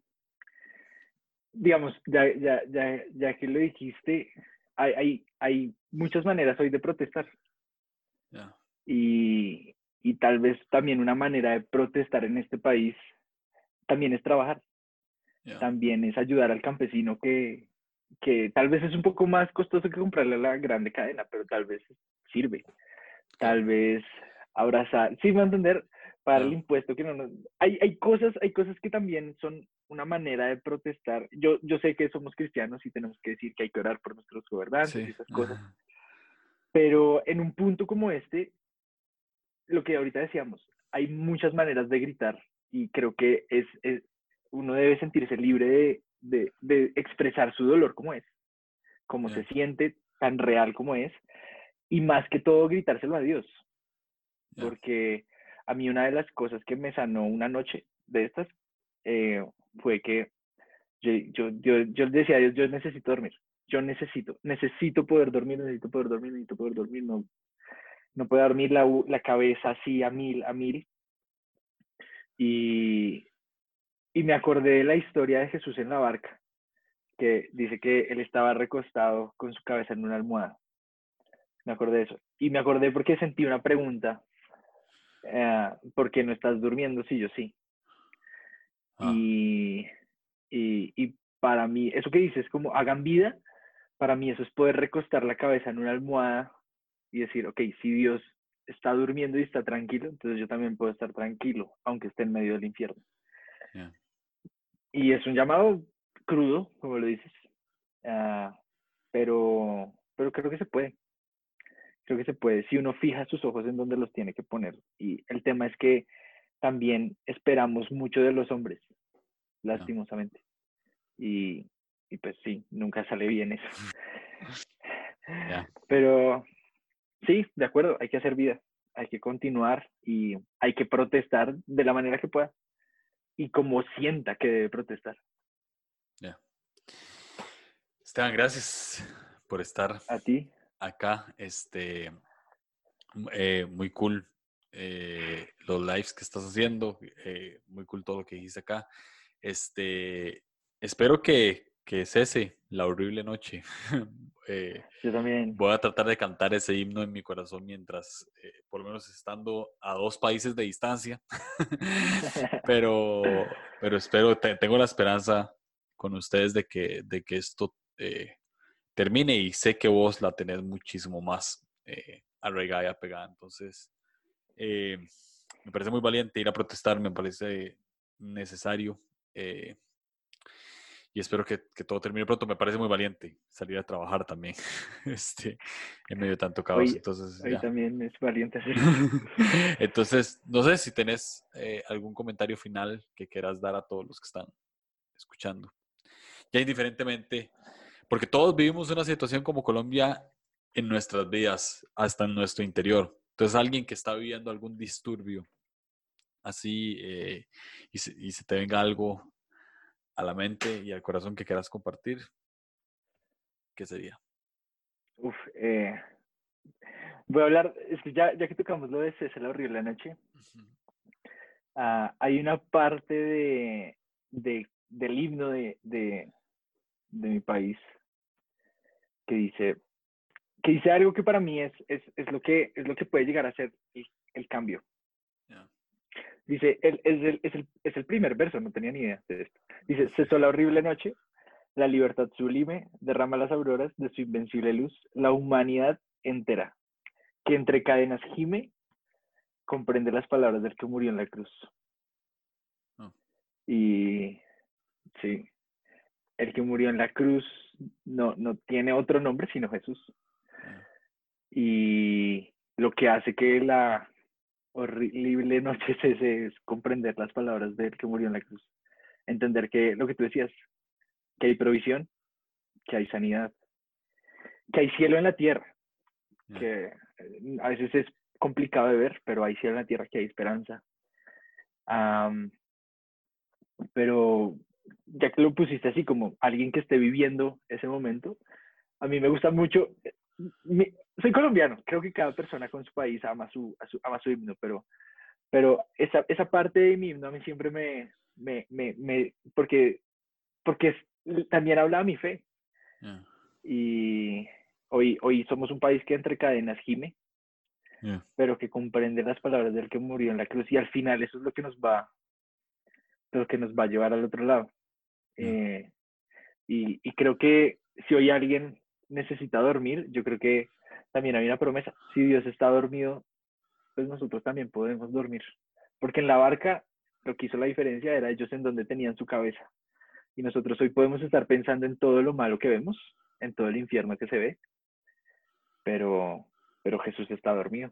digamos, ya, ya, ya, ya que lo dijiste, hay, hay, hay muchas maneras hoy de protestar. Y, y tal vez también una manera de protestar en este país también es trabajar. También es ayudar al campesino que, que tal vez es un poco más costoso que comprarle a la grande cadena, pero tal vez sirve. Tal vez abrazar, sí, me a entender, para el impuesto que no Hay, hay, cosas, hay cosas que también son una manera de protestar. Yo, yo sé que somos cristianos y tenemos que decir que hay que orar por nuestros gobernantes y esas cosas. Pero en un punto como este, lo que ahorita decíamos, hay muchas maneras de gritar y creo que es, es uno debe sentirse libre de, de, expresar su dolor como es, como se siente, tan real como es, y más que todo gritárselo a Dios. Porque a mí una de las cosas que me sanó una noche de estas eh, fue que yo, yo, yo, yo decía a Dios, yo necesito dormir, yo necesito, necesito poder dormir, necesito poder dormir, necesito poder dormir, no, no puedo dormir la, la cabeza así a mil, a mil. Y, y me acordé de la historia de Jesús en la barca, que dice que él estaba recostado con su cabeza en una almohada. Me acordé de eso. Y me acordé porque sentí una pregunta. Eh, ¿Por qué no estás durmiendo? Sí, yo sí. Ah. Y, y, y para mí, eso que dices, como hagan vida, para mí eso es poder recostar la cabeza en una almohada y decir, ok, si Dios está durmiendo y está tranquilo, entonces yo también puedo estar tranquilo, aunque esté en medio del infierno. Y es un llamado crudo, como lo dices, ah, pero, pero creo que se puede. Creo que se puede, si uno fija sus ojos en donde los tiene que poner. Y el tema es que también esperamos mucho de los hombres, lastimosamente. Y, y pues sí, nunca sale bien eso. Pero sí, de acuerdo, hay que hacer vida, hay que continuar y hay que protestar de la manera que pueda y como sienta que debe protestar. Ya. Esteban, gracias por estar a ti acá. Este, eh, muy cool eh, los lives que estás haciendo, eh, muy cool todo lo que dijiste acá. Este, espero que, que cese la horrible noche. Eh, Yo también. Voy a tratar de cantar ese himno en mi corazón mientras, eh, por lo menos estando a dos países de distancia. pero, pero espero, tengo la esperanza con ustedes de que, de que esto eh, termine y sé que vos la tenés muchísimo más arraigada y apegada. Entonces, eh, me parece muy valiente ir a protestar, me parece necesario. Eh, y espero que, todo termine pronto. Me parece muy valiente salir a trabajar también este, en medio de tanto caos. Entonces, también es valiente Entonces, no sé si tenés eh, algún comentario final que quieras dar a todos los que están escuchando. Ya indiferentemente, porque todos vivimos una situación como Colombia en nuestras vidas, hasta en nuestro interior. Entonces, alguien que está viviendo algún disturbio así eh, y, se, te venga algo a la mente y al corazón que quieras compartir, ¿qué sería? Uf, eh, voy a hablar, ya, ya que tocamos lo de César la horrible noche, ah, hay una parte de, del himno de, de, mi país que dice, que dice algo que para mí es, es, es, lo, que, es lo que puede llegar a ser el, cambio. Dice, es, el, es, el, es el primer verso, no tenía ni idea de esto. Dice, cesó la horrible noche, la libertad sublime derrama las auroras de su invencible luz, la humanidad entera, que entre cadenas gime, comprende las palabras del que murió en la cruz. Ah. Y sí, el que murió en la cruz no, no tiene otro nombre sino Jesús. Ah. Y lo que hace que la horrible noche ese es comprender las palabras del que murió en la cruz. Entender que lo que tú decías, que hay provisión, que hay sanidad, que hay cielo en la tierra, que eh, a veces es complicado de ver, pero hay cielo en la tierra, que hay esperanza. pero ya que lo pusiste así como alguien que esté viviendo ese momento, a mí me gusta mucho, soy colombiano, creo que cada persona con su país ama su, ama su himno, pero, pero esa, esa parte de mi himno a mí siempre me, me, me, me porque, porque también habla mi fe. Y hoy, hoy somos un país que entre cadenas gime, pero que comprende las palabras del que murió en la cruz y al final eso es lo que nos va, lo que nos va a llevar al otro lado. Eh, y, y creo que si hoy alguien necesita dormir, yo creo que también hay una promesa. Si Dios está dormido, pues nosotros también podemos dormir. Porque en la barca lo que hizo la diferencia era ellos en donde tenían su cabeza. Y nosotros hoy podemos estar pensando en todo lo malo que vemos, en todo el infierno que se ve, pero, pero Jesús está dormido.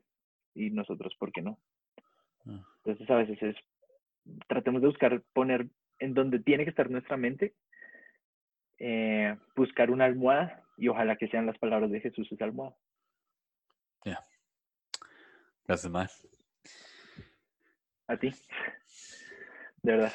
Y nosotros, ¿por qué no? Ah. Entonces a veces es, tratemos de buscar poner en donde tiene que estar nuestra mente, eh, buscar una almohada y ojalá que sean las palabras de Jesús esa almohada. Gracias, Mar. A ti. De verdad.